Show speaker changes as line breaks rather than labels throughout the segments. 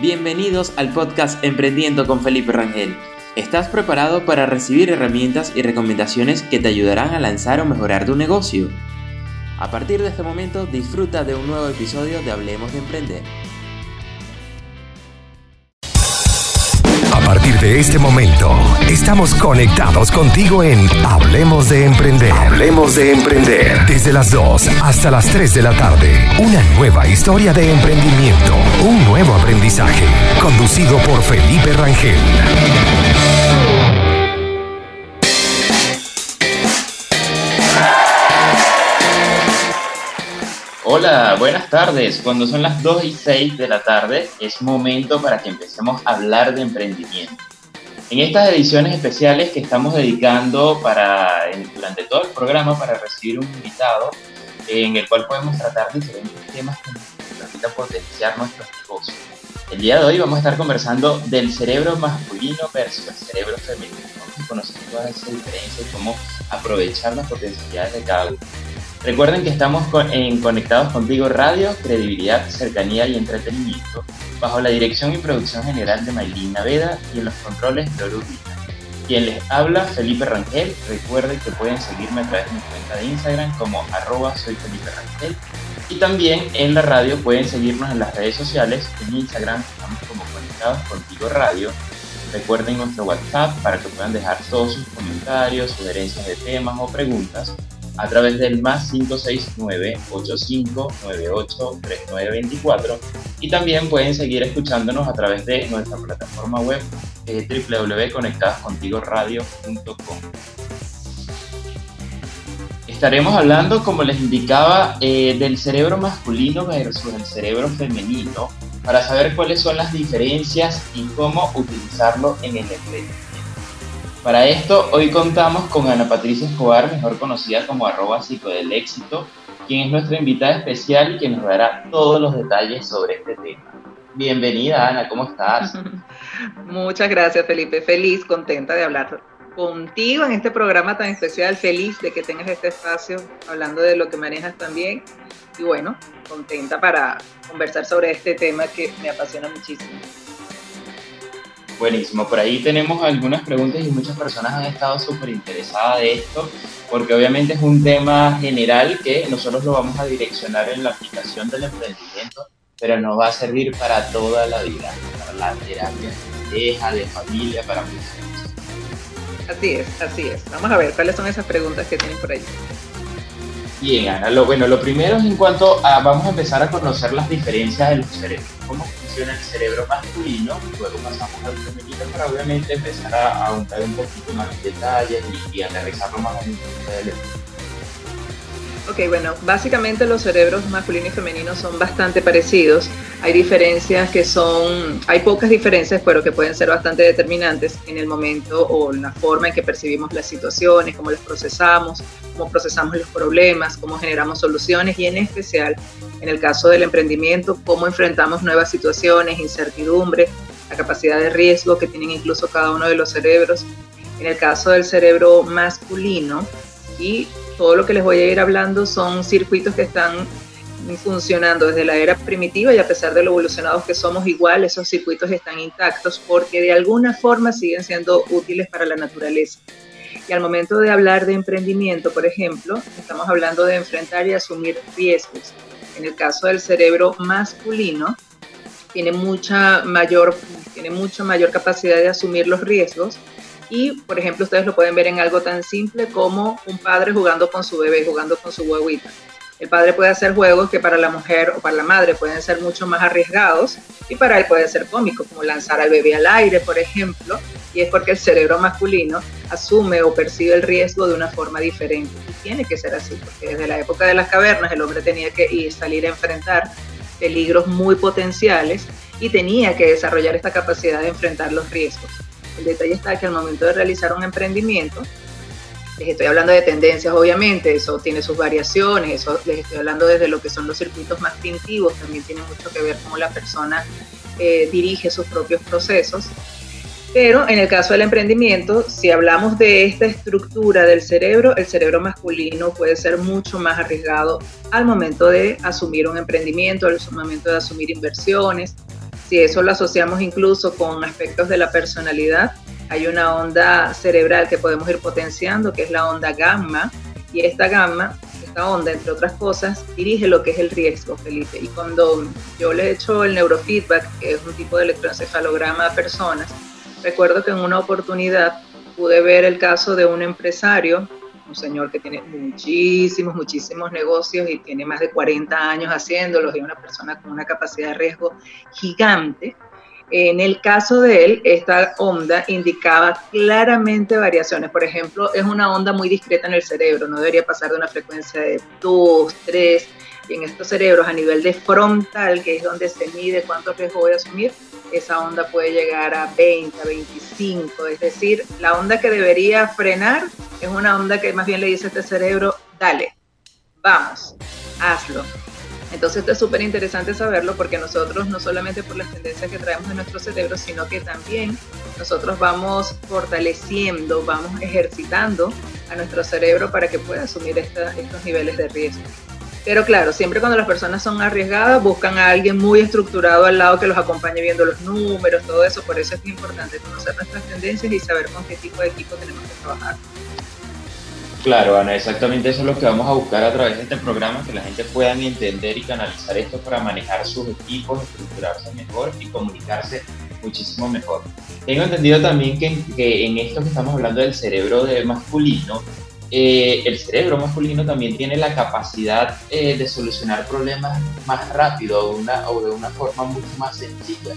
Bienvenidos al podcast Emprendiendo con Felipe Rangel. ¿Estás preparado para recibir herramientas y recomendaciones que te ayudarán a lanzar o mejorar tu negocio? A partir de este momento disfruta de un nuevo episodio de Hablemos de Emprender.
A partir de este momento, estamos conectados contigo en Hablemos de Emprender. Hablemos de Emprender. Desde las 2 hasta las 3 de la tarde. Una nueva historia de emprendimiento. Un nuevo aprendizaje. Conducido por Felipe Rangel.
Hola, buenas tardes. Cuando son las 2 y 6 de la tarde, es momento para que empecemos a hablar de emprendimiento. En estas ediciones especiales que estamos dedicando para, durante todo el programa para recibir un invitado, en el cual podemos tratar diferentes temas que nos permitan potenciar nuestros negocios. El día de hoy vamos a estar conversando del cerebro masculino versus el cerebro femenino. Vamos a conocer todas esas diferencias y cómo aprovechar las potencialidades de cada uno. Recuerden que estamos en Conectados Contigo Radio, credibilidad, cercanía y entretenimiento, bajo la dirección y producción general de Maylin Naveda y en los controles de Orubita. Quien les habla, Felipe Rangel. Recuerden que pueden seguirme a través de mi cuenta de Instagram como arroba soy Felipe Rangel. Y también en la radio pueden seguirnos en las redes sociales. En Instagram estamos como Conectados Contigo Radio. Recuerden nuestro WhatsApp para que puedan dejar todos sus comentarios, sugerencias de temas o preguntas a través del más 569-8598-3924 y también pueden seguir escuchándonos a través de nuestra plataforma web eh, www.conectadoscontigoradio.com. Estaremos hablando, como les indicaba, eh, del cerebro masculino versus el cerebro femenino para saber cuáles son las diferencias y cómo utilizarlo en el emprendimiento. Para esto, hoy contamos con Ana Patricia Escobar, mejor conocida como arroba del éxito, quien es nuestra invitada especial y que nos dará todos los detalles sobre este tema. Bienvenida, Ana, ¿cómo estás?
Muchas gracias, Felipe. Feliz, contenta de hablar contigo en este programa tan especial. Feliz de que tengas este espacio hablando de lo que manejas también. Y bueno, contenta para conversar sobre este tema que me apasiona muchísimo.
Buenísimo, por ahí tenemos algunas preguntas y muchas personas han estado súper interesadas de esto, porque obviamente es un tema general que nosotros lo vamos a direccionar en la aplicación del emprendimiento, pero nos va a servir para toda la vida, para la terapia de pareja, de familia, para muchas
Así es, así es. Vamos a ver cuáles son esas preguntas que tienen por ahí.
Bien, Ana, lo, bueno, lo primero es en cuanto a, vamos a empezar a conocer las diferencias de los cerebros, cómo funciona el cerebro masculino, luego pasamos al femenino para obviamente empezar a ahondar un poquito más en detalles y, y aterrizarlo más en el
Ok, bueno, básicamente los cerebros masculino y femenino son bastante parecidos. Hay diferencias que son, hay pocas diferencias, pero que pueden ser bastante determinantes en el momento o la forma en que percibimos las situaciones, cómo las procesamos, cómo procesamos los problemas, cómo generamos soluciones y en especial, en el caso del emprendimiento, cómo enfrentamos nuevas situaciones, incertidumbre, la capacidad de riesgo que tienen incluso cada uno de los cerebros. En el caso del cerebro masculino, y todo lo que les voy a ir hablando son circuitos que están funcionando desde la era primitiva y a pesar de lo evolucionados que somos igual, esos circuitos están intactos porque de alguna forma siguen siendo útiles para la naturaleza. Y al momento de hablar de emprendimiento, por ejemplo, estamos hablando de enfrentar y asumir riesgos. En el caso del cerebro masculino, tiene mucha mayor, tiene mucha mayor capacidad de asumir los riesgos y, por ejemplo, ustedes lo pueden ver en algo tan simple como un padre jugando con su bebé, jugando con su huevita. El padre puede hacer juegos que para la mujer o para la madre pueden ser mucho más arriesgados y para él pueden ser cómicos, como lanzar al bebé al aire, por ejemplo, y es porque el cerebro masculino asume o percibe el riesgo de una forma diferente. Y tiene que ser así, porque desde la época de las cavernas el hombre tenía que ir, salir a enfrentar peligros muy potenciales y tenía que desarrollar esta capacidad de enfrentar los riesgos. El detalle está que al momento de realizar un emprendimiento, les estoy hablando de tendencias, obviamente, eso tiene sus variaciones, eso les estoy hablando desde lo que son los circuitos más primitivos, también tiene mucho que ver cómo la persona eh, dirige sus propios procesos. Pero en el caso del emprendimiento, si hablamos de esta estructura del cerebro, el cerebro masculino puede ser mucho más arriesgado al momento de asumir un emprendimiento, al momento de asumir inversiones, Si eso lo asociamos incluso con aspectos de la personalidad, hay una onda cerebral que podemos ir potenciando, que es la onda gamma, y esta gamma, esta onda, entre otras cosas, dirige lo que es el riesgo, Felipe. Y cuando yo le he hecho el neurofeedback, que es un tipo de electroencefalograma a personas, recuerdo que en una oportunidad pude ver el caso de un empresario, un señor que tiene muchísimos, muchísimos negocios y tiene más de 40 años haciéndolos y una persona con una capacidad de riesgo gigante. En el caso de él, esta onda indicaba claramente variaciones. Por ejemplo, es una onda muy discreta en el cerebro, no debería pasar de una frecuencia de 2, 3. Y en estos cerebros, a nivel de frontal, que es donde se mide cuánto riesgo voy a asumir, esa onda puede llegar a 20, a 25. Es decir, la onda que debería frenar es una onda que más bien le dice a este cerebro, dale, vamos, hazlo. Entonces esto es súper interesante saberlo porque nosotros no solamente por las tendencias que traemos de nuestro cerebro, sino que también nosotros vamos fortaleciendo, vamos ejercitando a nuestro cerebro para que pueda asumir estos niveles de riesgo. Pero claro, siempre cuando las personas son arriesgadas, buscan a alguien muy estructurado al lado que los acompañe viendo los números, todo eso. Por eso es importante conocer nuestras tendencias y saber con qué tipo de equipo tenemos que trabajar.
Claro, Ana, exactamente eso es lo que vamos a buscar a través de este programa, que la gente pueda entender y canalizar esto para manejar sus equipos, estructurarse mejor y comunicarse muchísimo mejor. Tengo entendido también que, que en esto que estamos hablando del cerebro de masculino, eh, el cerebro masculino también tiene la capacidad eh, de solucionar problemas más rápido una, o de una forma mucho más sencilla.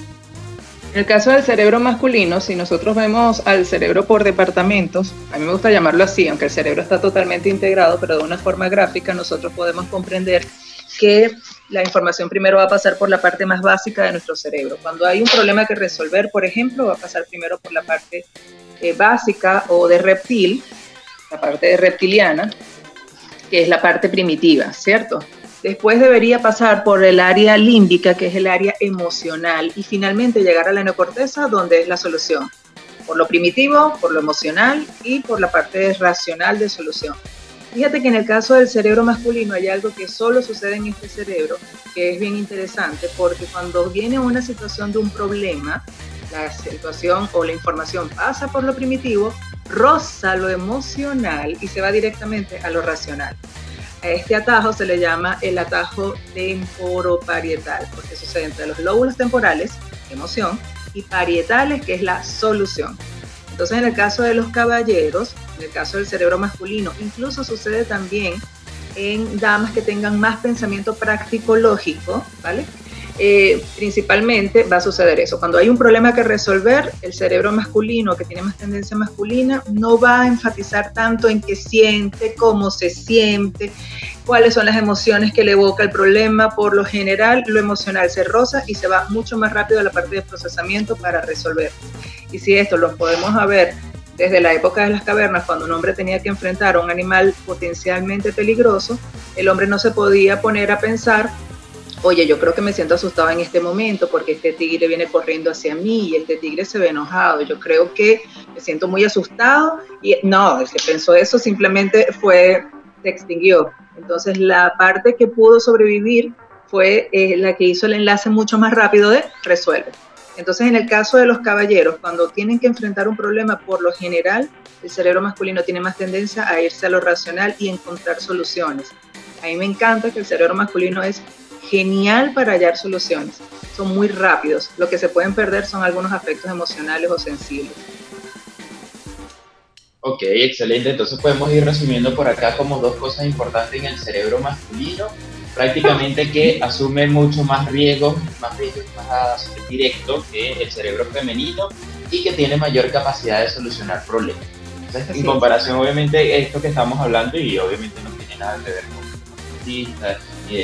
En el caso del cerebro masculino, si nosotros vemos al cerebro por departamentos, a mí me gusta llamarlo así, aunque el cerebro está totalmente integrado, pero de una forma gráfica nosotros podemos comprender que la información primero va a pasar por la parte más básica de nuestro cerebro. Cuando hay un problema que resolver, por ejemplo, va a pasar primero por la parte eh, básica o de reptil, la parte reptiliana, que es la parte primitiva, ¿cierto? Después debería pasar por el área límbica, que es el área emocional, y finalmente llegar a la neocorteza, donde es la solución. Por lo primitivo, por lo emocional y por la parte racional de solución. Fíjate que en el caso del cerebro masculino hay algo que solo sucede en este cerebro, que es bien interesante, porque cuando viene una situación de un problema, la situación o la información pasa por lo primitivo, roza lo emocional y se va directamente a lo racional. A este atajo se le llama el atajo temporoparietal, porque sucede entre los lóbulos temporales, emoción, y parietales, que es la solución. Entonces, en el caso de los caballeros, en el caso del cerebro masculino, incluso sucede también en damas que tengan más pensamiento práctico lógico, ¿vale? Eh, principalmente va a suceder eso. Cuando hay un problema que resolver, el cerebro masculino, que tiene más tendencia masculina, no va a enfatizar tanto en qué siente, cómo se siente, cuáles son las emociones que le evoca el problema. Por lo general, lo emocional se roza y se va mucho más rápido a la parte de procesamiento para resolver. Y si esto lo podemos ver desde la época de las cavernas, cuando un hombre tenía que enfrentar a un animal potencialmente peligroso, el hombre no se podía poner a pensar oye, yo creo que me siento asustado en este momento porque este tigre viene corriendo hacia mí y este tigre se ve enojado. Yo creo que me siento muy asustado y no, el que pensó eso simplemente fue, se extinguió. Entonces la parte que pudo sobrevivir fue eh, la que hizo el enlace mucho más rápido de resuelve. Entonces en el caso de los caballeros, cuando tienen que enfrentar un problema, por lo general, el cerebro masculino tiene más tendencia a irse a lo racional y encontrar soluciones. A mí me encanta que el cerebro masculino es genial para hallar soluciones. Son muy rápidos. Lo que se pueden perder son algunos aspectos emocionales o sensibles.
Ok, excelente. Entonces podemos ir resumiendo por acá como dos cosas importantes en el cerebro masculino. Prácticamente que asume mucho más riesgo, más riesgo más directo que el cerebro femenino y que tiene mayor capacidad de solucionar problemas. Entonces, en comparación, obviamente, esto que estamos hablando y obviamente no tiene nada que ver con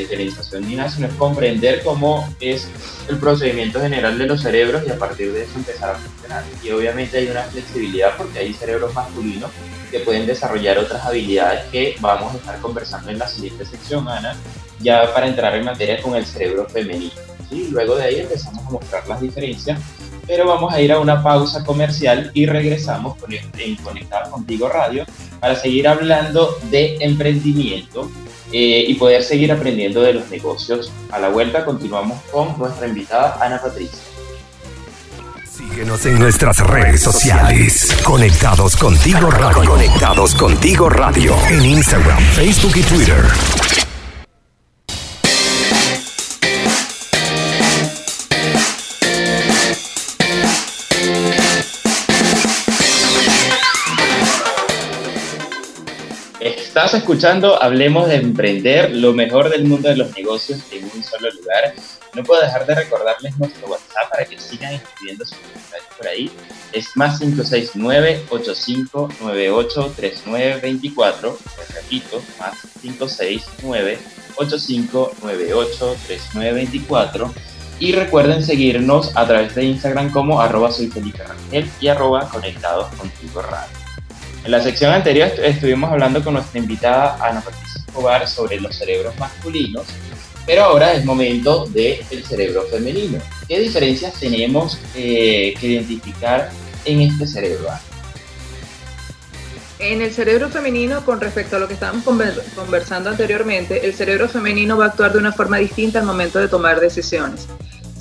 televisación ni nada, sino es comprender cómo es el procedimiento general de los cerebros y a partir de eso empezar a funcionar. Y obviamente hay una flexibilidad porque hay cerebros masculinos que pueden desarrollar otras habilidades que vamos a estar conversando en la siguiente sección, Ana, ya para entrar en materia con el cerebro femenino. ¿sí? Luego de ahí empezamos a mostrar las diferencias, pero vamos a ir a una pausa comercial y regresamos con, en Conectar Contigo Radio para seguir hablando de emprendimiento eh, y poder seguir aprendiendo de los negocios. A la vuelta continuamos con nuestra invitada Ana Patricia.
Síguenos en nuestras redes sociales. Conectados contigo radio. Conectados contigo radio. En Instagram, Facebook y Twitter.
Estás escuchando Hablemos de Emprender, lo mejor del mundo de los negocios en un solo lugar. No puedo dejar de recordarles nuestro WhatsApp para que sigan escribiendo sus comentarios por ahí. Es más 569-8598-3924. Les repito, más 569-8598-3924. Y recuerden seguirnos a través de Instagram como arroba soy Felipe Rangel y arroba conectados contigo radio. En la sección anterior estuvimos hablando con nuestra invitada Ana Patricia Escobar sobre los cerebros masculinos, pero ahora es momento del cerebro femenino. ¿Qué diferencias tenemos eh, que identificar en este cerebro?
En el cerebro femenino, con respecto a lo que estábamos conversando anteriormente, el cerebro femenino va a actuar de una forma distinta al momento de tomar decisiones.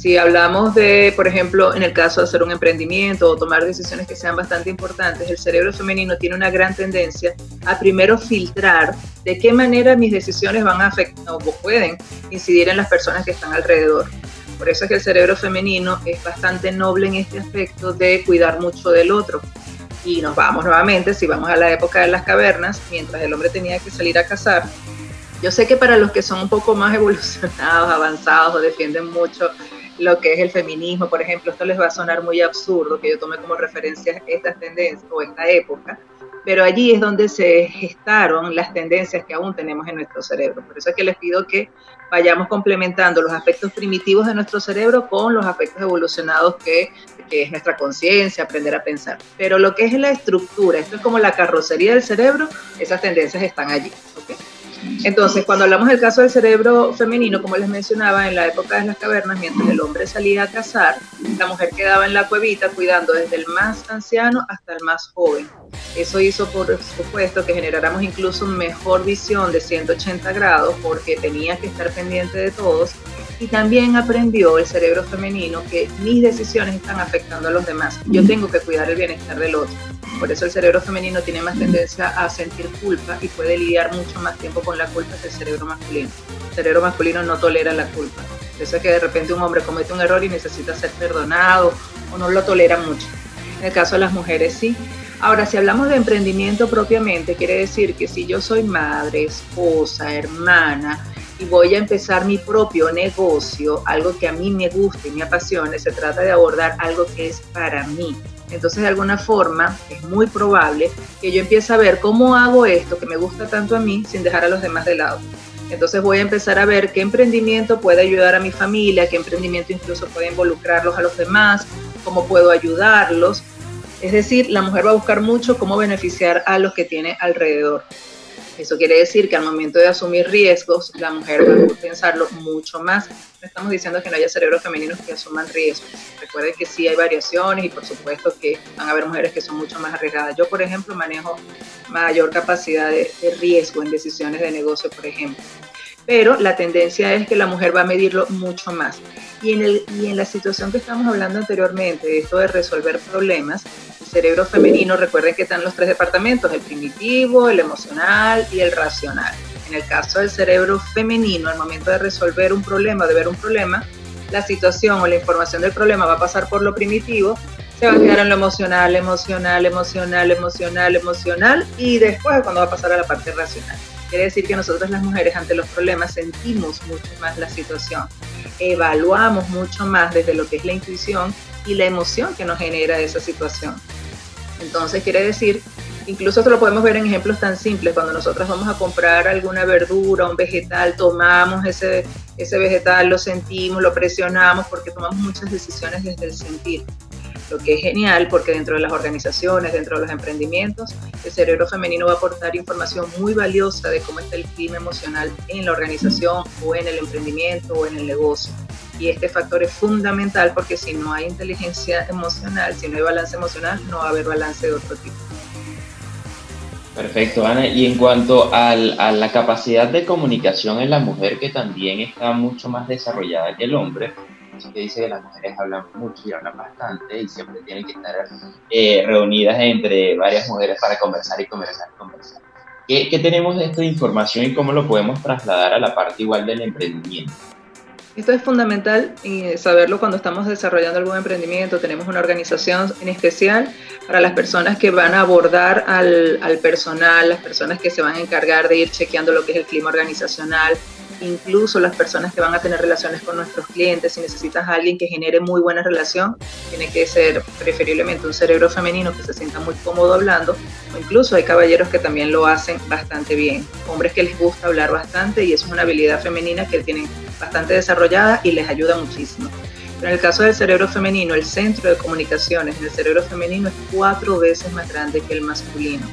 Si hablamos de, por ejemplo, en el caso de hacer un emprendimiento o tomar decisiones que sean bastante importantes, el cerebro femenino tiene una gran tendencia a primero filtrar de qué manera mis decisiones van a afectar o pueden incidir en las personas que están alrededor. Por eso es que el cerebro femenino es bastante noble en este aspecto de cuidar mucho del otro. Y nos vamos nuevamente, si vamos a la época de las cavernas, mientras el hombre tenía que salir a cazar, yo sé que para los que son un poco más evolucionados, avanzados o defienden mucho lo que es el feminismo, por ejemplo, esto les va a sonar muy absurdo que yo tome como referencia estas tendencias o esta época, pero allí es donde se gestaron las tendencias que aún tenemos en nuestro cerebro. Por eso es que les pido que vayamos complementando los aspectos primitivos de nuestro cerebro con los aspectos evolucionados que, que es nuestra conciencia, aprender a pensar. Pero lo que es la estructura, esto es como la carrocería del cerebro, esas tendencias están allí. ¿okay? Entonces, cuando hablamos del caso del cerebro femenino, como les mencionaba, en la época de las cavernas, mientras el hombre salía a cazar, la mujer quedaba en la cuevita cuidando desde el más anciano hasta el más joven. Eso hizo, por supuesto, que generáramos incluso mejor visión de 180 grados porque tenía que estar pendiente de todos y también aprendió el cerebro femenino que mis decisiones están afectando a los demás. Yo tengo que cuidar el bienestar del otro. Por eso el cerebro femenino tiene más tendencia a sentir culpa y puede lidiar mucho más tiempo con la culpa que el cerebro masculino. El cerebro masculino no tolera la culpa. Eso es que de repente un hombre comete un error y necesita ser perdonado o no lo tolera mucho. En el caso de las mujeres sí. Ahora, si hablamos de emprendimiento propiamente, quiere decir que si yo soy madre, esposa, hermana, y voy a empezar mi propio negocio, algo que a mí me guste y me apasione, se trata de abordar algo que es para mí. Entonces, de alguna forma, es muy probable que yo empiece a ver cómo hago esto que me gusta tanto a mí sin dejar a los demás de lado. Entonces voy a empezar a ver qué emprendimiento puede ayudar a mi familia, qué emprendimiento incluso puede involucrarlos a los demás, cómo puedo ayudarlos. Es decir, la mujer va a buscar mucho cómo beneficiar a los que tiene alrededor. Eso quiere decir que al momento de asumir riesgos, la mujer va a pensarlo mucho más. No estamos diciendo que no haya cerebros femeninos que asuman riesgos. Recuerden que sí hay variaciones y por supuesto que van a haber mujeres que son mucho más arriesgadas. Yo, por ejemplo, manejo mayor capacidad de, de riesgo en decisiones de negocio, por ejemplo pero la tendencia es que la mujer va a medirlo mucho más. Y en, el, y en la situación que estamos hablando anteriormente, esto de resolver problemas, el cerebro femenino, recuerden que están los tres departamentos, el primitivo, el emocional y el racional. En el caso del cerebro femenino, al momento de resolver un problema, de ver un problema, la situación o la información del problema va a pasar por lo primitivo, se va a quedar en lo emocional, emocional, emocional, emocional, emocional, y después cuando va a pasar a la parte racional. Quiere decir que nosotros las mujeres ante los problemas sentimos mucho más la situación, evaluamos mucho más desde lo que es la intuición y la emoción que nos genera esa situación. Entonces quiere decir, incluso esto lo podemos ver en ejemplos tan simples, cuando nosotros vamos a comprar alguna verdura, un vegetal, tomamos ese, ese vegetal, lo sentimos, lo presionamos porque tomamos muchas decisiones desde el sentir lo que es genial porque dentro de las organizaciones, dentro de los emprendimientos, el cerebro femenino va a aportar información muy valiosa de cómo está el clima emocional en la organización o en el emprendimiento o en el negocio. Y este factor es fundamental porque si no hay inteligencia emocional, si no hay balance emocional, no va a haber balance de otro tipo.
Perfecto, Ana. Y en cuanto a la capacidad de comunicación en la mujer, que también está mucho más desarrollada que el hombre, que dice que las mujeres hablan mucho y hablan bastante y siempre tienen que estar eh, reunidas entre varias mujeres para conversar y conversar y conversar. ¿Qué, ¿Qué tenemos de esta información y cómo lo podemos trasladar a la parte igual del emprendimiento?
Esto es fundamental y saberlo cuando estamos desarrollando algún emprendimiento. Tenemos una organización en especial para las personas que van a abordar al, al personal, las personas que se van a encargar de ir chequeando lo que es el clima organizacional, incluso las personas que van a tener relaciones con nuestros clientes, si necesitas a alguien que genere muy buena relación, tiene que ser preferiblemente un cerebro femenino que se sienta muy cómodo hablando, o incluso hay caballeros que también lo hacen bastante bien, hombres que les gusta hablar bastante y eso es una habilidad femenina que tienen bastante desarrollada y les ayuda muchísimo. Pero en el caso del cerebro femenino, el centro de comunicaciones del cerebro femenino es cuatro veces más grande que el masculino.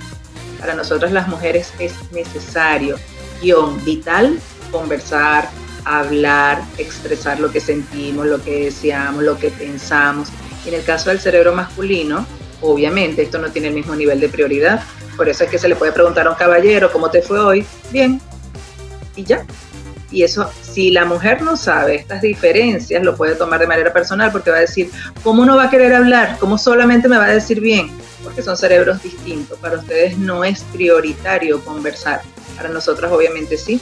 Para nosotras las mujeres es necesario, guion vital, conversar, hablar, expresar lo que sentimos, lo que deseamos, lo que pensamos. En el caso del cerebro masculino, obviamente esto no tiene el mismo nivel de prioridad. Por eso es que se le puede preguntar a un caballero, ¿cómo te fue hoy? Bien. Y ya. Y eso, si la mujer no sabe estas diferencias, lo puede tomar de manera personal porque va a decir, ¿cómo no va a querer hablar? ¿Cómo solamente me va a decir bien? Porque son cerebros distintos. Para ustedes no es prioritario conversar. Para nosotras obviamente sí.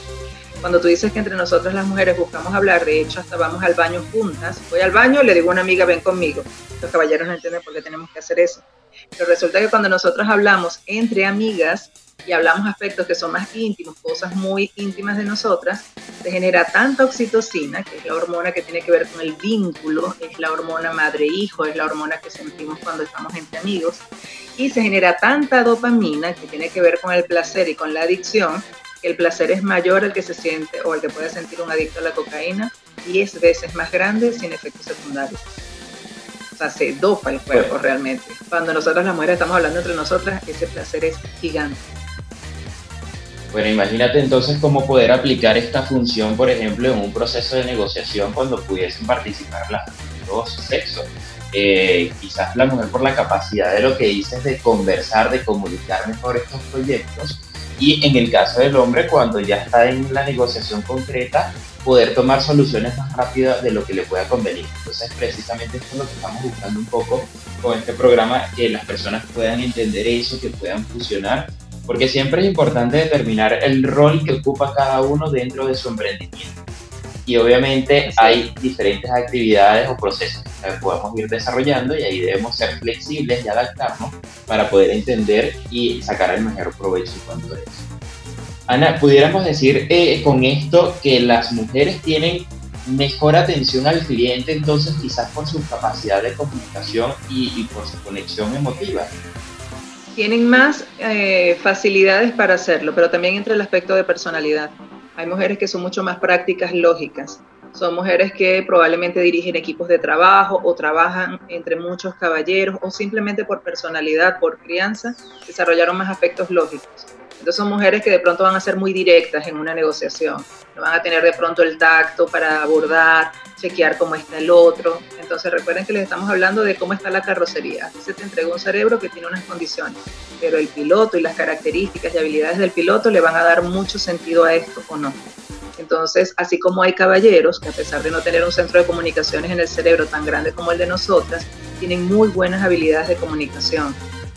Cuando tú dices que entre nosotras las mujeres buscamos hablar, de hecho hasta vamos al baño juntas, voy al baño, le digo a una amiga, ven conmigo. Los caballeros no entienden por qué tenemos que hacer eso. Pero resulta que cuando nosotros hablamos entre amigas y hablamos aspectos que son más íntimos, cosas muy íntimas de nosotras, se genera tanta oxitocina, que es la hormona que tiene que ver con el vínculo, es la hormona madre-hijo, es la hormona que sentimos cuando estamos entre amigos, y se genera tanta dopamina que tiene que ver con el placer y con la adicción, el placer es mayor el que se siente o el que puede sentir un adicto a la cocaína, 10 veces más grande sin efectos secundarios. O sea, se dopa el cuerpo realmente. Cuando nosotras las mujeres estamos hablando entre nosotras, ese placer es gigante.
Bueno, imagínate entonces cómo poder aplicar esta función, por ejemplo, en un proceso de negociación cuando pudiesen participar las dos sexos. Eh, quizás la mujer por la capacidad de lo que dices de conversar, de comunicar mejor estos proyectos, y en el caso del hombre, cuando ya está en la negociación concreta, poder tomar soluciones más rápidas de lo que le pueda convenir. Entonces, precisamente esto es lo que estamos buscando un poco con este programa, que las personas puedan entender eso, que puedan fusionar, porque siempre es importante determinar el rol que ocupa cada uno dentro de su emprendimiento. Y obviamente hay diferentes actividades o procesos que podemos ir desarrollando y ahí debemos ser flexibles y adaptarnos para poder entender y sacar el mejor provecho en cuanto a eso. Ana, pudiéramos decir eh, con esto que las mujeres tienen mejor atención al cliente, entonces quizás por su capacidad de comunicación y, por su conexión emotiva.
Tienen más eh, facilidades para hacerlo, pero también entre el aspecto de personalidad. Hay mujeres que son mucho más prácticas, lógicas. Son mujeres que probablemente dirigen equipos de trabajo o trabajan entre muchos caballeros o simplemente por personalidad, por crianza, desarrollaron más aspectos lógicos. Entonces son mujeres que de pronto van a ser muy directas en una negociación, no van a tener de pronto el tacto para abordar, chequear cómo está el otro. Entonces recuerden que les estamos hablando de cómo está la carrocería. Aquí se te entrega un cerebro que tiene unas condiciones, pero el piloto y las características y habilidades del piloto le van a dar mucho sentido a esto o no. Entonces, así como hay caballeros que a pesar de no tener un centro de comunicaciones en el cerebro tan grande como el de nosotras, tienen muy buenas habilidades de comunicación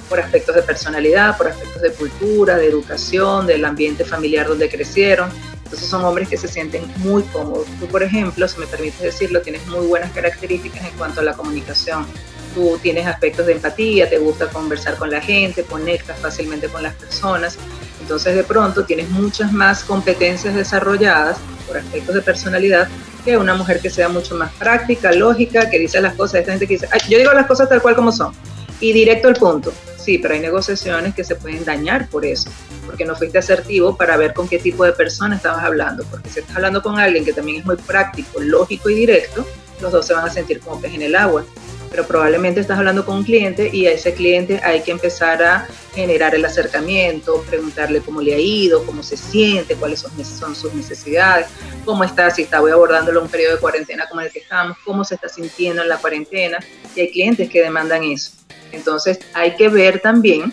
por aspectos de personalidad, por aspectos de cultura, de educación, del ambiente familiar donde crecieron. Entonces son hombres que se sienten muy cómodos. Tú, por ejemplo, si me permites decirlo, tienes muy buenas características en cuanto a la comunicación. Tú tienes aspectos de empatía, te gusta conversar con la gente, conectas fácilmente con las personas. Entonces de pronto tienes muchas más competencias desarrolladas por aspectos de personalidad que una mujer que sea mucho más práctica, lógica, que dice las cosas, esta gente que dice, yo digo las cosas tal cual como son y directo al punto. Sí, pero hay negociaciones que se pueden dañar por eso, porque no fuiste asertivo para ver con qué tipo de persona estabas hablando, porque si estás hablando con alguien que también es muy práctico, lógico y directo, los dos se van a sentir como pez en el agua. Pero probablemente estás hablando con un cliente y a ese cliente hay que empezar a generar el acercamiento, preguntarle cómo le ha ido, cómo se siente, cuáles son, sus necesidades, cómo está, si está abordándolo en un periodo de cuarentena como el que estamos, cómo se está sintiendo en la cuarentena. Y hay clientes que demandan eso. Entonces hay que ver también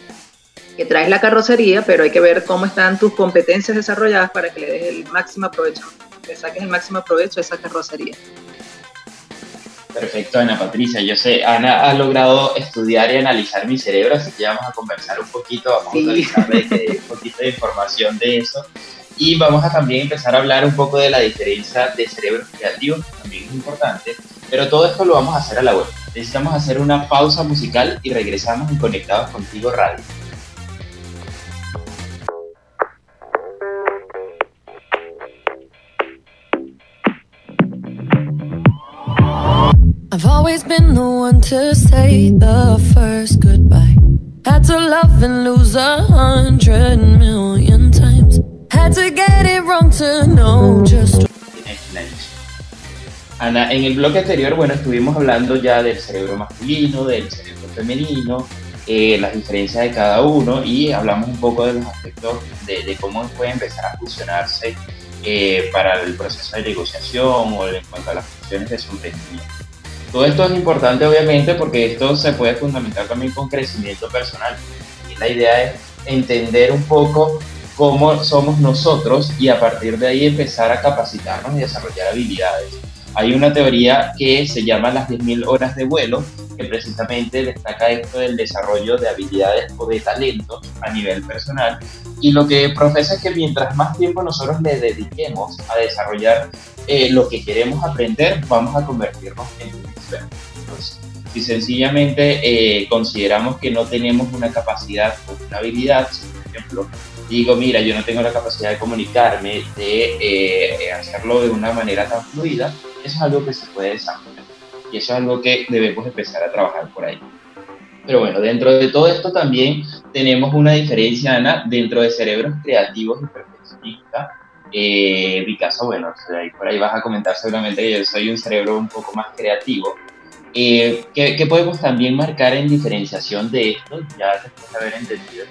que traes la carrocería, pero hay que ver cómo están tus competencias desarrolladas para que le des el máximo provecho, que saques el máximo provecho a esa carrocería.
Perfecto, Ana Patricia. Yo sé, Ana ha logrado estudiar y analizar mi cerebro, así que vamos a conversar un poquito, vamos a analizar un poquito de información de eso. Y vamos a también empezar a hablar un poco de la diferencia de cerebros creativos, que también es importante, pero todo esto lo vamos a hacer a la web. Necesitamos hacer una pausa musical y regresamos en Conectados Contigo Radio. I've always been the one to say the first goodbye. Had to love and lose a hundred million times. Had to get it wrong to know just. Ana, en el bloque anterior, bueno, estuvimos hablando ya del cerebro masculino, del cerebro femenino, eh, las diferencias de cada uno y hablamos un poco de los aspectos de, de cómo puede empezar a fusionarse eh, para el proceso de negociación o en cuanto a las funciones de su emprendimiento. Todo esto es importante obviamente porque esto se puede fundamentar también con crecimiento personal. Y la idea es entender un poco cómo somos nosotros y a partir de ahí empezar a capacitarnos y desarrollar habilidades. Hay una teoría que se llama las 10.000 horas de vuelo, que precisamente destaca esto del desarrollo de habilidades o de talentos a nivel personal. Y lo que profesa es que mientras más tiempo nosotros le dediquemos a desarrollar eh, lo que queremos aprender, vamos a convertirnos en un experto. Entonces, si sencillamente eh, consideramos que no tenemos una capacidad o una habilidad, por ejemplo, digo, mira, yo no tengo la capacidad de comunicarme, de eh, hacerlo de una manera tan fluida, eso es algo que se puede desarrollar. Y eso es algo que debemos empezar a trabajar por ahí. Pero bueno, dentro de todo esto también tenemos una diferencia, Ana, dentro de cerebros creativos y perfeccionistas. Eh, mi caso, bueno, por ahí vas a comentar seguramente que yo soy un cerebro un poco más creativo. Eh, ¿qué, podemos también marcar en diferenciación de esto? Ya después de haber entendido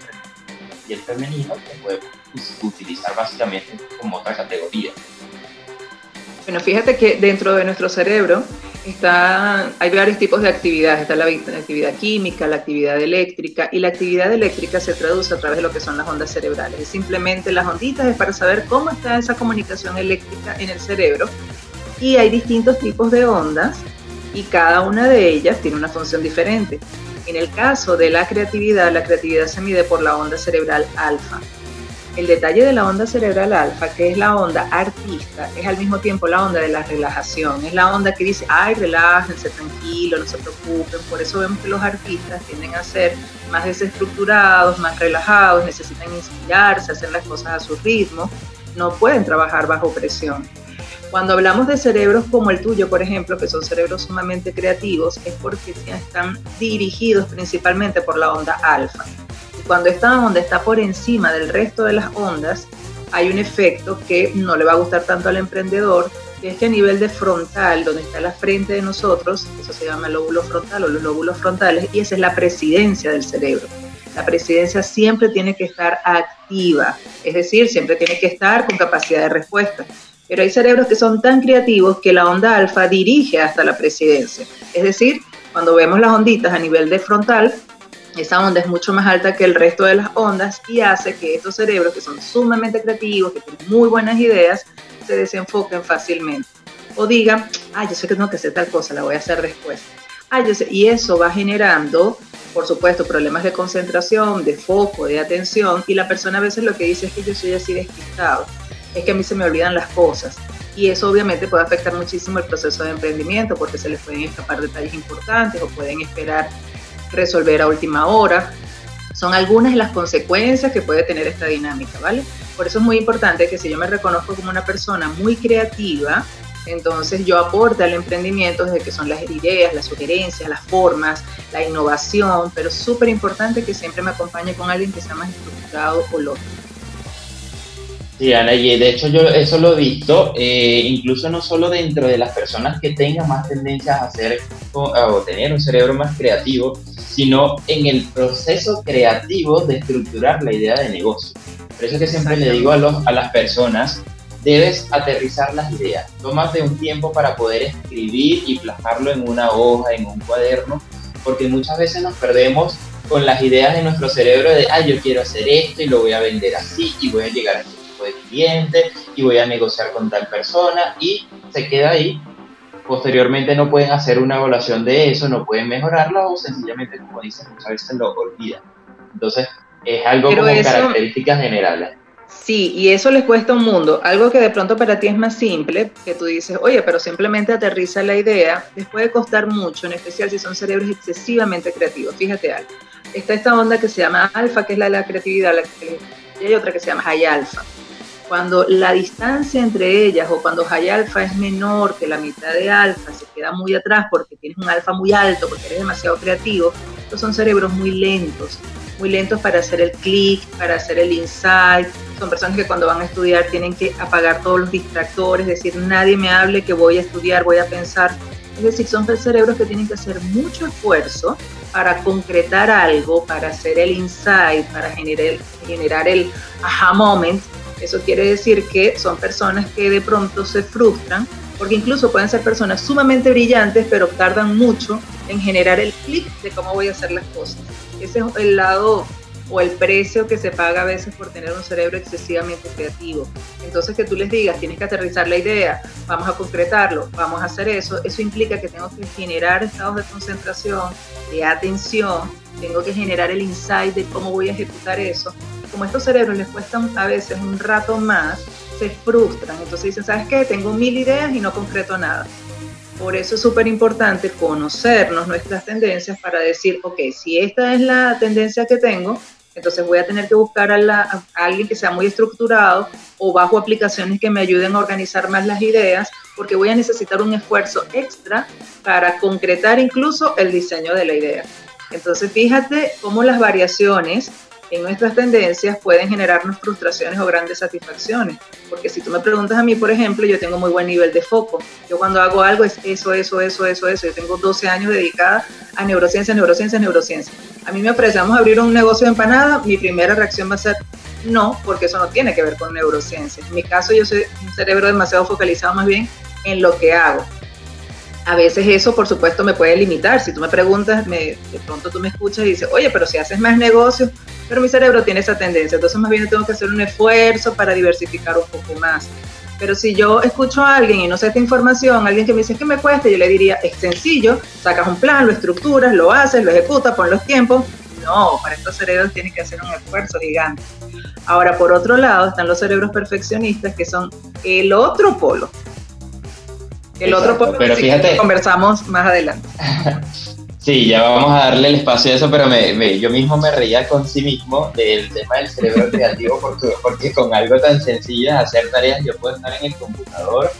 el femenino, que podemos utilizar básicamente como otra categoría.
Bueno, fíjate que dentro de nuestro cerebro está, hay varios tipos de actividades. Está la, actividad química, la actividad eléctrica, y la actividad eléctrica se traduce a través de lo que son las ondas cerebrales. simplemente las onditas es para saber cómo está esa comunicación eléctrica en el cerebro. Y hay distintos tipos de ondas y cada una de ellas tiene una función diferente. En el caso de la creatividad, la creatividad se mide por la onda cerebral alfa. El detalle de la onda cerebral alfa, que es la onda artista, es al mismo tiempo la onda de la relajación. Es la onda que dice, ay, relájense, tranquilo, no se preocupen. Por eso vemos que los artistas tienden a ser más desestructurados, más relajados, necesitan inspirarse, hacer las cosas a su ritmo. No pueden trabajar bajo presión. Cuando hablamos de cerebros como el tuyo, por ejemplo, que son cerebros sumamente creativos, es porque están dirigidos principalmente por la onda alfa cuando esta onda está por encima del resto de las ondas, hay un efecto que no le va a gustar tanto al emprendedor, que es que a nivel de frontal, donde está la frente de nosotros, eso se llama lóbulo frontal o los lóbulos frontales, y esa es la presidencia del cerebro. La presidencia siempre tiene que estar activa, es decir, siempre tiene que estar con capacidad de respuesta. Pero hay cerebros que son tan creativos que la onda alfa dirige hasta la presidencia. Es decir, cuando vemos las onditas a nivel de frontal, esa onda es mucho más alta que el resto de las ondas y hace que estos cerebros que son sumamente creativos, que tienen muy buenas ideas, se desenfoquen fácilmente. O digan, ay, yo sé que tengo que hacer tal cosa, la voy a hacer después. Ay, yo sé. Y eso va generando, por supuesto, problemas de concentración, de foco, de atención. Y la persona a veces lo que dice es que yo soy así despistado, es que a mí se me olvidan las cosas. Y eso obviamente puede afectar muchísimo el proceso de emprendimiento porque se les pueden escapar detalles importantes o pueden esperar resolver a última hora. Son algunas de las consecuencias que puede tener esta dinámica, ¿vale? Por eso es muy importante que si yo me reconozco como una persona muy creativa, entonces yo aporte al emprendimiento desde que son las ideas, las sugerencias, las formas, la innovación, pero súper importante que siempre me acompañe con alguien que sea más estructurado o lógico.
Sí, Ana, y de hecho yo eso lo he visto, eh, incluso no solo dentro de las personas que tengan más tendencias a hacer o, tener un cerebro más creativo, sino en el proceso creativo de estructurar la idea de negocio. Por eso es que siempre le digo a, los, a las personas, debes aterrizar las ideas. Tómate un tiempo para poder escribir y plasmarlo en una hoja, en un cuaderno, porque muchas veces nos perdemos con las ideas de nuestro cerebro de, ah, yo quiero hacer esto y lo voy a vender así y voy a llegar a de cliente y voy a negociar con tal persona y se queda ahí posteriormente no pueden hacer una evaluación de eso, no pueden mejorarlo o sencillamente, como dicen, muchas veces lo olvidan. Entonces, es algo como características generales.
Sí, y eso les cuesta un mundo. Algo que de pronto para ti es más simple, que tú dices, oye, pero simplemente aterriza la idea, les puede costar mucho, en especial si son cerebros excesivamente creativos. Fíjate algo. Está esta onda que se llama alfa, que es la de la creatividad, y hay otra que se llama high alfa. Cuando la distancia entre ellas o cuando high alfa es menor que la mitad de alfa, se queda muy atrás porque tienes un alfa muy alto, porque eres demasiado creativo, estos son cerebros muy lentos muy lentos para hacer el clic, para hacer el insight. Son personas que cuando van a estudiar tienen que apagar todos los distractores, decir nadie me hable que voy a estudiar, voy a pensar. Es decir, son cerebros que tienen que hacer mucho esfuerzo para concretar algo, para hacer el insight, para generar, generar el aha moment. Eso quiere decir que son personas que de pronto se frustran, porque incluso pueden ser personas sumamente brillantes, pero tardan mucho en generar el clic de cómo voy a hacer las cosas. Ese es el lado o el precio que se paga a veces por tener un cerebro excesivamente creativo. Entonces que tú les digas, tienes que aterrizar la idea, vamos a concretarlo, vamos a hacer eso, eso implica que tengo que generar estados de concentración, de atención, tengo que generar el insight de cómo voy a ejecutar eso. Como estos cerebros les cuestan a veces un rato más, se frustran, entonces dicen, ¿sabes qué? Tengo mil ideas y no concreto nada. Por eso es súper importante conocernos nuestras tendencias para decir, ok, si esta es la tendencia que tengo, entonces voy a tener que buscar a, alguien que sea muy estructurado o bajo aplicaciones que me ayuden a organizar más las ideas, porque voy a necesitar un esfuerzo extra para concretar incluso el diseño de la idea. Entonces fíjate cómo las variaciones en nuestras tendencias pueden generarnos frustraciones o grandes satisfacciones. Porque si tú me preguntas a mí, por ejemplo, yo tengo muy buen nivel de foco. Yo cuando hago algo es eso, eso, eso, eso, eso. Yo tengo 12 años dedicada a neurociencia, neurociencia, neurociencia. A mí me ofrecemos abrir un negocio de empanada, mi primera reacción va a ser no, porque eso no tiene que ver con neurociencia. En mi caso, yo soy un cerebro demasiado focalizado más bien en lo que hago a veces eso, por supuesto, me puede limitar. Si tú me preguntas, de pronto tú me escuchas y dices, oye, pero si haces más negocios, pero mi cerebro tiene esa tendencia, entonces más bien tengo que hacer un esfuerzo para diversificar un poco más. Pero si yo escucho a alguien y no sé esta información, alguien que me dice que me cuesta, yo le diría, es sencillo, sacas un plan, lo estructuras, lo haces, lo ejecutas, pon los tiempos. No, para estos cerebros tiene que hacer un esfuerzo gigante. Ahora, por otro lado, están los cerebros perfeccionistas, que son el otro polo. El otro pero fíjate, conversamos más adelante.
Sí, ya vamos a darle el espacio a eso, pero me, yo mismo me reía con sí mismo del tema del cerebro creativo, porque, porque con algo tan sencillo, hacer tareas, yo puedo estar en el computador,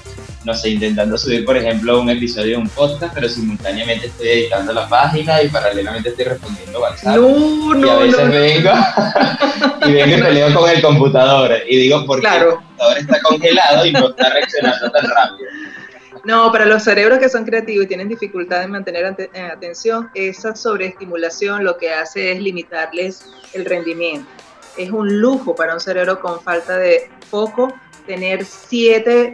no sé, intentando subir, por ejemplo, un episodio de un podcast, pero simultáneamente estoy editando la página y paralelamente estoy respondiendo WhatsApp. No, no, y a veces vengo y vengo y peleo con el computador y digo, ¿por qué el computador está congelado y no está reaccionando tan rápido?
No, para los cerebros que son creativos y tienen dificultad en mantener eh, atención, esa sobreestimulación lo que hace es limitarles el rendimiento. Es un lujo para un cerebro con falta de foco tener siete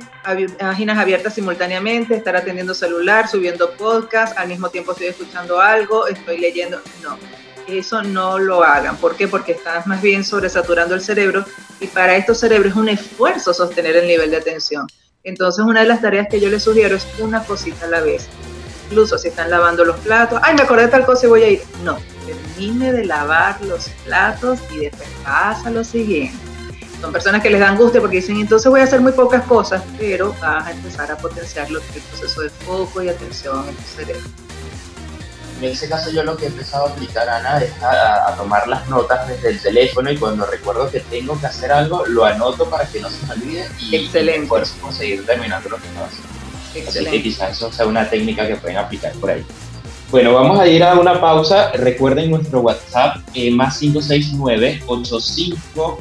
páginas abiertas simultáneamente, estar atendiendo celular, subiendo podcast, al mismo tiempo estoy escuchando algo, estoy leyendo. No, eso no lo hagan. ¿Por qué? Porque estás más bien sobresaturando el cerebro y para estos cerebros es un esfuerzo sostener el nivel de atención. Entonces, una de las tareas que yo les sugiero es una cosita a la vez. Incluso si están lavando los platos, ay, me acordé de tal cosa y voy a ir. No, termine de lavar los platos y después pasa lo siguiente. Son personas que les dan gusto porque dicen, entonces voy a hacer muy pocas cosas, pero vas a empezar a potenciar el proceso de foco y atención en tu cerebro.
En ese caso yo lo que he empezado a aplicar, Ana, es a, tomar las notas desde el teléfono y cuando recuerdo que tengo que hacer algo, lo anoto para que no se me olvide y, Excelente. y conseguir terminando lo que estaba haciendo. Excelente. Así que quizás eso sea una técnica que pueden aplicar por ahí. Bueno, vamos a ir a una pausa. Recuerden nuestro WhatsApp, eh, más 569 85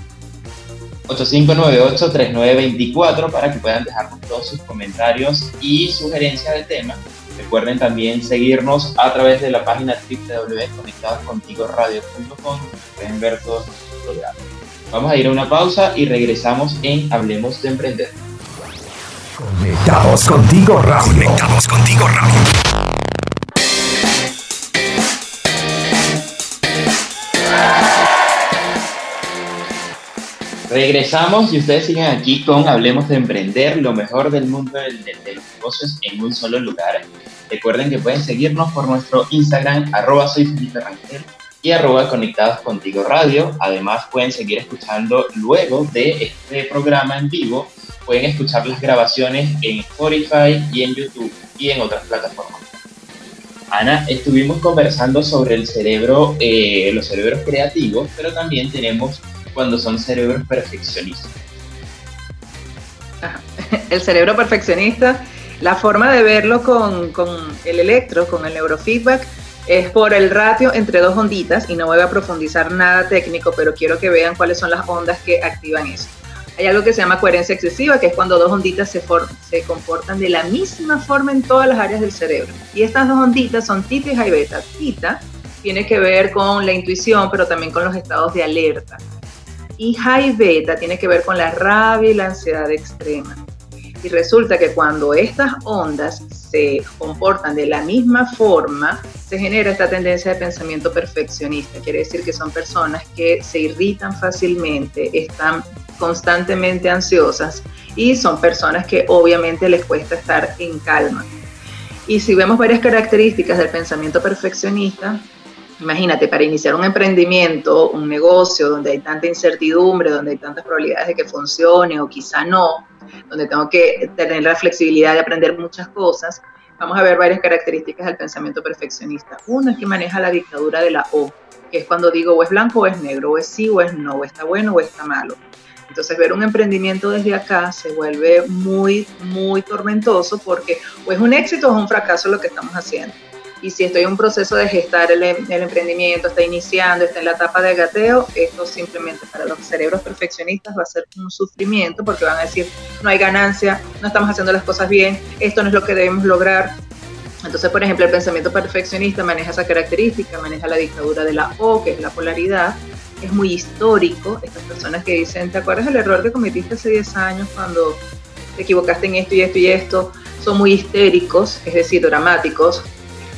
8598-3924 para que puedan dejarnos todos sus comentarios y sugerencias de tema Recuerden también seguirnos a través de la página www.conectadoscontigoradio.com. Pueden ver todos nuestros programas. Vamos a ir a una pausa y regresamos en Hablemos de Emprender.
Conectados contigo radio. Conectados contigo radio.
Regresamos y ustedes siguen aquí con Hablemos de Emprender, lo mejor del mundo de, los negocios en un solo lugar. Recuerden que pueden seguirnos por nuestro Instagram, arroba soy Felipe Rangel y arroba Conectados Contigo Radio. Además pueden seguir escuchando luego de este programa en vivo. Pueden escuchar las grabaciones en Spotify y en YouTube y en otras plataformas. Ana, estuvimos conversando sobre el cerebro, eh, los cerebros creativos, pero también tenemos cuando son cerebros perfeccionistas.
El cerebro perfeccionista, la forma de verlo con, con el electro, con el neurofeedback, es por el ratio entre dos onditas y no voy a profundizar nada técnico, pero quiero que vean cuáles son las ondas que activan eso. Hay algo que se llama coherencia excesiva, que es cuando dos onditas se, se comportan de la misma forma en todas las áreas del cerebro. Y estas dos onditas son tita y beta. Tita tiene que ver con la intuición, pero también con los estados de alerta. Y high beta tiene que ver con la rabia y la ansiedad extrema. Y resulta que cuando estas ondas se comportan de la misma forma, se genera esta tendencia de pensamiento perfeccionista. Quiere decir que son personas que se irritan fácilmente, están constantemente ansiosas y son personas que obviamente les cuesta estar en calma. Y si vemos varias características del pensamiento perfeccionista, imagínate, para iniciar un emprendimiento, un negocio donde hay tanta incertidumbre, donde hay tantas probabilidades de que funcione o quizá no, donde tengo que tener la flexibilidad de aprender muchas cosas, vamos a ver varias características del pensamiento perfeccionista. Uno es que maneja la dictadura de la O, que es cuando digo o es blanco o es negro, o es sí o es no, o está bueno o está malo. Entonces ver un emprendimiento desde acá se vuelve muy, muy tormentoso porque o es un éxito o es un fracaso lo que estamos haciendo. Y si estoy en un proceso de gestar el, el, emprendimiento, está iniciando, está en la etapa de gateo, esto simplemente para los cerebros perfeccionistas va a ser un sufrimiento porque van a decir, no hay ganancia, no estamos haciendo las cosas bien, esto no es lo que debemos lograr. Entonces, por ejemplo, el pensamiento perfeccionista maneja esa característica, maneja la dictadura de la O, que es la polaridad, es muy histórico. Estas personas que dicen, ¿te acuerdas del error que cometiste hace 10 años cuando te equivocaste en esto y esto y esto? Son muy histéricos, es decir, dramáticos.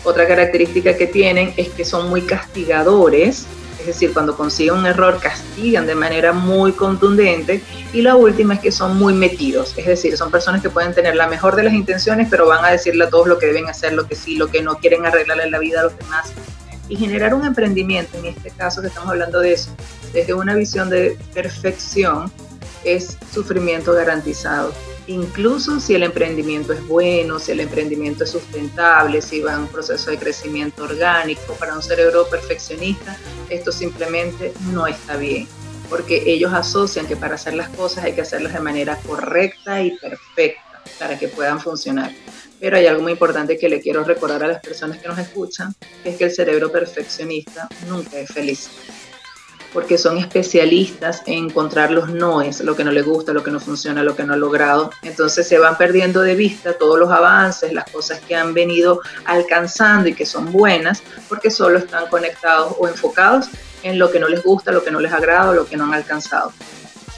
Otra característica que tienen es que son muy castigadores, es decir, cuando consiguen un error castigan de manera muy contundente. Y la última es que son muy metidos, es decir, son personas que pueden tener la mejor de las intenciones, pero van a decirle a todos lo que deben hacer, lo que sí, lo que no, quieren arreglarle la vida a los demás y generar un emprendimiento, en este caso que estamos hablando de eso, desde una visión de perfección, es sufrimiento garantizado. Incluso si el emprendimiento es bueno, si el emprendimiento es sustentable, si va en un proceso de crecimiento orgánico, para un cerebro perfeccionista, esto simplemente no está bien, porque ellos asocian que para hacer las cosas hay que hacerlas de manera correcta y perfecta para que puedan funcionar. Pero hay algo muy importante que le quiero recordar a las personas que nos escuchan, que es que el cerebro perfeccionista nunca es feliz, porque son especialistas en encontrar los noes, lo que no le gusta, lo que no funciona, lo que no ha logrado. Entonces se van perdiendo de vista todos los avances, las cosas que han venido alcanzando y que son buenas, porque solo están conectados o enfocados en lo que no les gusta, lo que no les agrada, lo que no han alcanzado.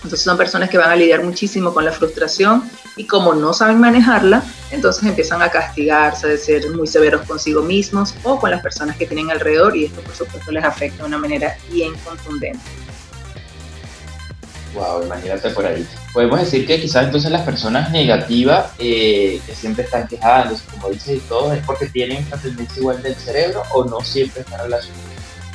Entonces son personas que van a lidiar muchísimo con la frustración y como no saben manejarla, entonces empiezan a castigarse, a ser muy severos consigo mismos o con las personas que tienen alrededor y esto por supuesto les afecta de una manera bien contundente.
Wow, imagínate por ahí. Podemos decir que quizás entonces las personas negativas eh, que siempre están quejándose, como dices y todo, es porque tienen esta tendencia igual del cerebro o no siempre está relacionado.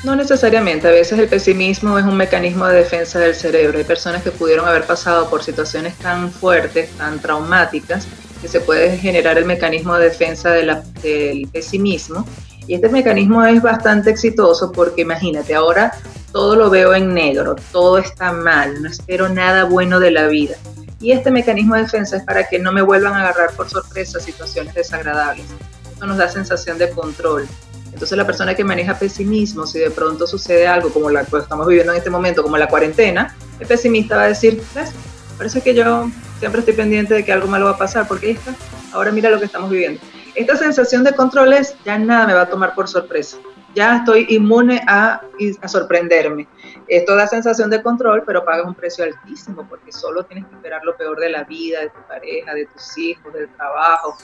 No necesariamente, a veces el pesimismo es un mecanismo de defensa del cerebro. Hay personas que pudieron haber pasado por situaciones tan fuertes, tan traumáticas, que se puede generar el mecanismo de defensa del pesimismo. Y este mecanismo es bastante exitoso porque imagínate, ahora todo lo veo en negro, todo está mal, no espero nada bueno de la vida. Y este mecanismo de defensa es para que no me vuelvan a agarrar por sorpresa situaciones desagradables. Esto nos da sensación de control. Entonces la persona que maneja pesimismo, si de pronto sucede algo como la que estamos viviendo en este momento, como la cuarentena, el pesimista va a decir, ¿ves? Parece que yo siempre estoy pendiente de que algo malo va a pasar, porque está, ahora mira lo que estamos viviendo. Esta sensación de control es, ya nada me va a tomar por sorpresa, ya estoy inmune a, a sorprenderme. Esto da sensación de control, pero pagas un precio altísimo, porque solo tienes que esperar lo peor de la vida, de tu pareja, de tus hijos, del trabajo.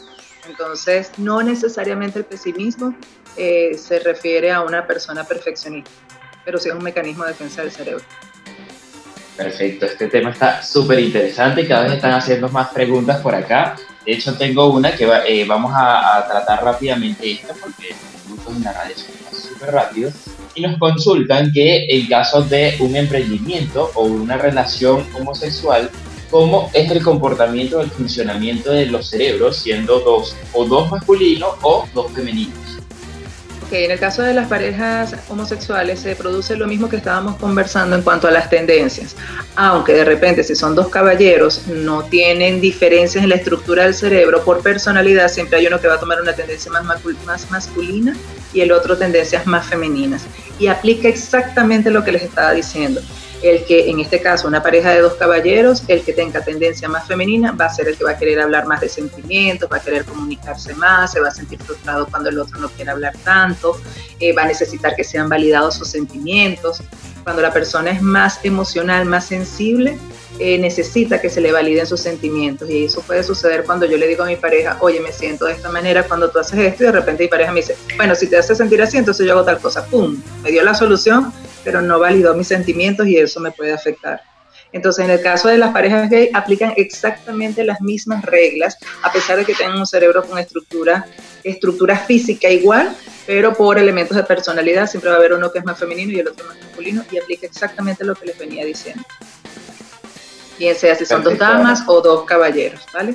Entonces, no necesariamente el pesimismo eh, se refiere a una persona perfeccionista, pero sí es un mecanismo de defensa del cerebro.
Perfecto, este tema está súper interesante y cada vez están haciendo más preguntas por acá. De hecho, tengo una que eh, vamos a, tratar rápidamente esta porque muchos en la radio son súper rápidos y nos consultan que en caso de un emprendimiento o una relación homosexual, cómo es el comportamiento, el funcionamiento de los cerebros siendo dos o dos masculinos o dos femeninos
en el caso de las parejas homosexuales se produce lo mismo que estábamos conversando en cuanto a las tendencias, aunque de repente si son dos caballeros no tienen diferencias en la estructura del cerebro por personalidad, siempre hay uno que va a tomar una tendencia más, más masculina y el otro tendencias más femeninas. Y aplica exactamente lo que les estaba diciendo el que en este caso una pareja de dos caballeros, el que tenga tendencia más femenina va a ser el que va a querer hablar más de sentimientos, va a querer comunicarse más, se va a sentir frustrado cuando el otro no quiere hablar tanto, eh, va a necesitar que sean validados sus sentimientos. Cuando la persona es más emocional, más sensible, eh, necesita que se le validen sus sentimientos y eso puede suceder cuando yo le digo a mi pareja, oye, me siento de esta manera cuando tú haces esto y de repente mi pareja me dice, bueno, si te hace sentir así, entonces yo hago tal cosa, ¡pum! Me dio la solución, pero no validó mis sentimientos y eso me puede afectar. Entonces, en el caso de las parejas gay, aplican exactamente las mismas reglas, a pesar de que tengan un cerebro con estructura, estructura física igual, pero por elementos de personalidad siempre va a haber uno que es más femenino y el otro más masculino, y aplica exactamente lo que les venía diciendo. Bien sea si son dos damas o dos caballeros, ¿vale?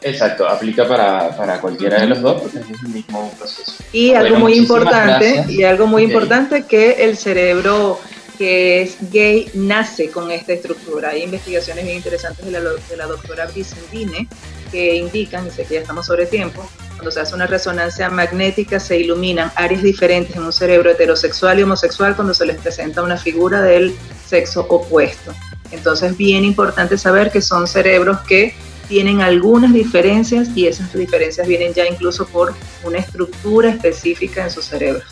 Exacto, aplica para, para cualquiera de los dos porque es el mismo proceso.
Y algo muy importante, y algo muy importante que el cerebro que es gay nace con esta estructura. Hay investigaciones bien interesantes de la, de la doctora Vicentine que indican, y sé que ya estamos sobre tiempo, cuando se hace una resonancia magnética se iluminan áreas diferentes en un cerebro heterosexual y homosexual cuando se les presenta una figura del sexo opuesto. Entonces, bien importante saber que son cerebros que tienen algunas diferencias y esas diferencias vienen ya incluso por una estructura específica en sus cerebros.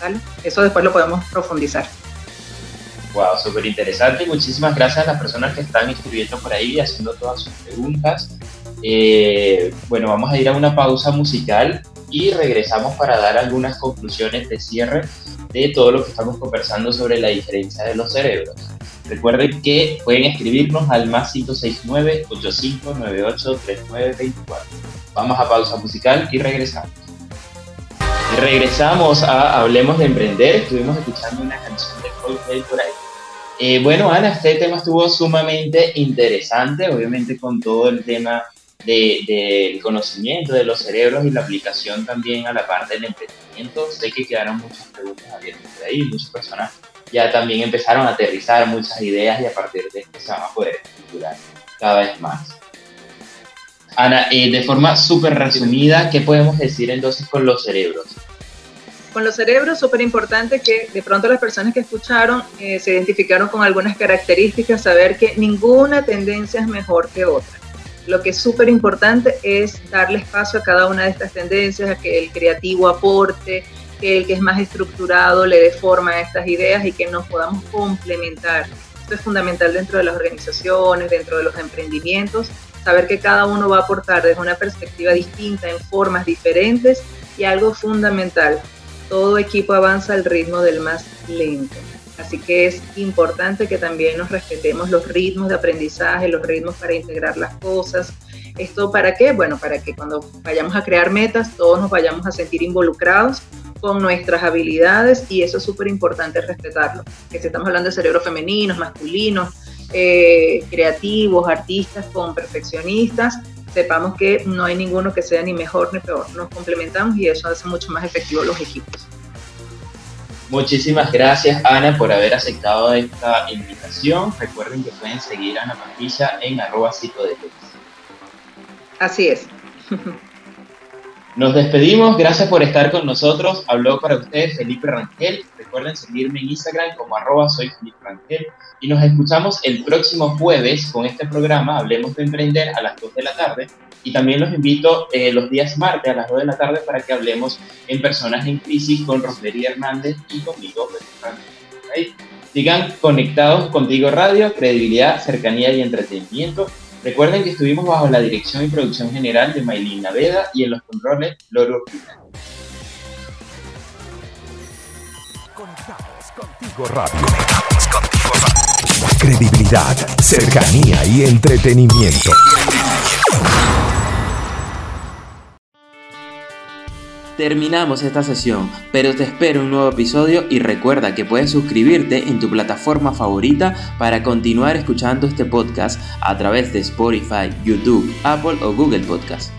¿vale? Eso después lo podemos profundizar.
Wow, súper interesante. Muchísimas gracias a las personas que están escribiendo por ahí y haciendo todas sus preguntas. Eh, bueno, vamos a ir a una pausa musical y regresamos para dar algunas conclusiones de cierre de todo lo que estamos conversando sobre la diferencia de los cerebros. Recuerden que pueden escribirnos al más 569-8598-3924. Vamos a pausa musical y regresamos. Regresamos a Hablemos de Emprender. Estuvimos escuchando una canción de Coldplay por ahí. Eh, bueno, Ana, este tema estuvo sumamente interesante, obviamente con todo el tema del de, conocimiento de los cerebros y la aplicación también a la parte del emprendimiento. Sé que quedaron muchas preguntas abiertas por ahí, muchas personas ya también empezaron a aterrizar muchas ideas y a partir de esto se van a poder estructurar cada vez más. Ana, eh, de forma súper resumida, ¿qué podemos decir entonces con los cerebros?
Con los cerebros, súper importante que de pronto las personas que escucharon eh, se identificaron con algunas características, saber que ninguna tendencia es mejor que otra. Lo que es súper importante es darle espacio a cada una de estas tendencias, a que el creativo aporte, que el que es más estructurado le dé forma a estas ideas y que nos podamos complementar. Esto es fundamental dentro de las organizaciones, dentro de los emprendimientos, saber que cada uno va a aportar desde una perspectiva distinta, en formas diferentes y algo fundamental, todo equipo avanza al ritmo del más lento. Así que es importante que también nos respetemos los ritmos de aprendizaje, los ritmos para integrar las cosas. ¿Esto para qué? Bueno, para que cuando vayamos a crear metas todos nos vayamos a sentir involucrados con nuestras habilidades y eso es súper importante respetarlo. Que si estamos hablando de cerebros femeninos, masculinos, eh, creativos, artistas con perfeccionistas, sepamos que no hay ninguno que sea ni mejor ni peor. Nos complementamos y eso hace mucho más efectivos los equipos.
Muchísimas gracias Ana por haber aceptado esta invitación. Recuerden que pueden seguir a Ana Patricia en arroba de
Así es.
Nos despedimos, gracias por estar con nosotros. Habló para ustedes Felipe Rangel. Recuerden seguirme en Instagram como arroba soy Felipe Rangel. Y nos escuchamos el próximo jueves con este programa, Hablemos de Emprender, a las 2 de la tarde. Y también los invito eh, los días martes a las 2 de la tarde para que hablemos en Personas en Crisis con Rosmería Hernández y conmigo, Sigan conectados contigo Radio, credibilidad, cercanía y entretenimiento. Recuerden que estuvimos bajo la dirección y producción general de Maylin Naveda y en los controles Loro
Conectados contigo radio. Conectados contigo radio. Credibilidad, cercanía y entretenimiento.
Terminamos esta sesión, pero te espero un nuevo episodio y recuerda que puedes suscribirte en tu plataforma favorita para continuar escuchando este podcast a través de Spotify, YouTube, Apple o Google Podcast.